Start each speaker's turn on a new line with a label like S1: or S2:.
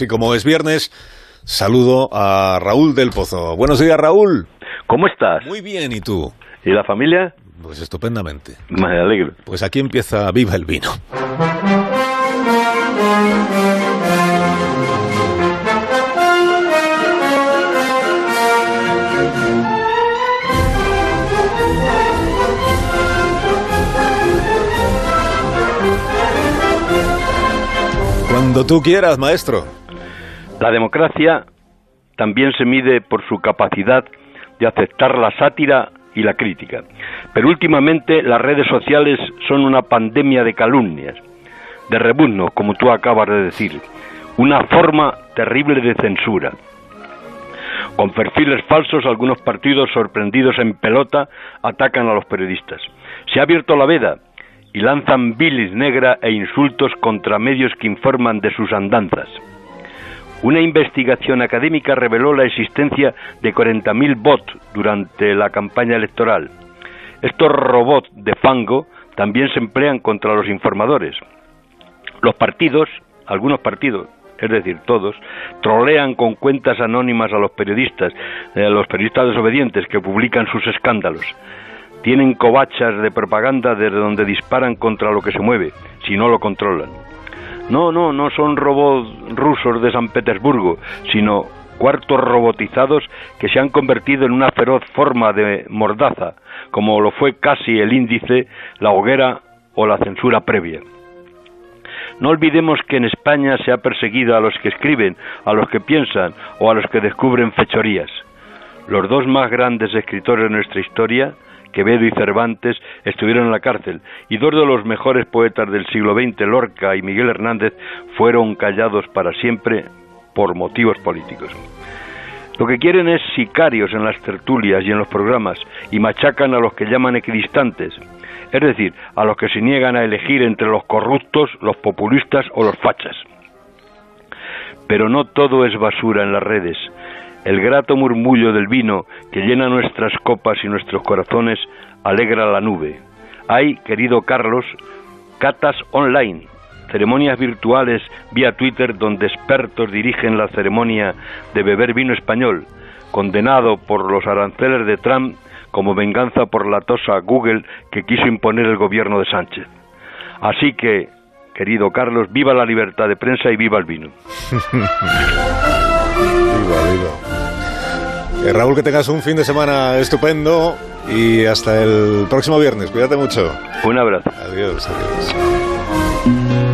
S1: Y como es viernes, saludo a Raúl del Pozo. Buenos días, Raúl.
S2: ¿Cómo estás?
S1: Muy bien, ¿y tú?
S2: ¿Y la familia?
S1: Pues estupendamente.
S2: Me alegro.
S1: Pues aquí empieza Viva el Vino. Cuando tú quieras, maestro.
S2: La democracia también se mide por su capacidad de aceptar la sátira y la crítica. Pero últimamente las redes sociales son una pandemia de calumnias, de rebuzno, como tú acabas de decir, una forma terrible de censura. Con perfiles falsos, algunos partidos sorprendidos en pelota atacan a los periodistas. Se ha abierto la veda y lanzan bilis negra e insultos contra medios que informan de sus andanzas. Una investigación académica reveló la existencia de 40.000 bots durante la campaña electoral. Estos robots de fango también se emplean contra los informadores. Los partidos, algunos partidos, es decir, todos, trolean con cuentas anónimas a los periodistas, eh, a los periodistas desobedientes que publican sus escándalos. Tienen covachas de propaganda desde donde disparan contra lo que se mueve, si no lo controlan. No, no, no son robots rusos de San Petersburgo, sino cuartos robotizados que se han convertido en una feroz forma de mordaza, como lo fue casi el índice, la hoguera o la censura previa. No olvidemos que en España se ha perseguido a los que escriben, a los que piensan o a los que descubren fechorías. Los dos más grandes escritores de nuestra historia, Quevedo y Cervantes estuvieron en la cárcel y dos de los mejores poetas del siglo XX, Lorca y Miguel Hernández, fueron callados para siempre por motivos políticos. Lo que quieren es sicarios en las tertulias y en los programas y machacan a los que llaman equidistantes, es decir, a los que se niegan a elegir entre los corruptos, los populistas o los fachas. Pero no todo es basura en las redes. El grato murmullo del vino que llena nuestras copas y nuestros corazones alegra la nube. Hay, querido Carlos, catas online, ceremonias virtuales vía Twitter donde expertos dirigen la ceremonia de beber vino español, condenado por los aranceles de Trump como venganza por la tosa Google que quiso imponer el gobierno de Sánchez. Así que, querido Carlos, viva la libertad de prensa y viva el vino.
S1: Eh, Raúl, que tengas un fin de semana estupendo y hasta el próximo viernes. Cuídate mucho.
S2: Un abrazo.
S1: Adiós, adiós.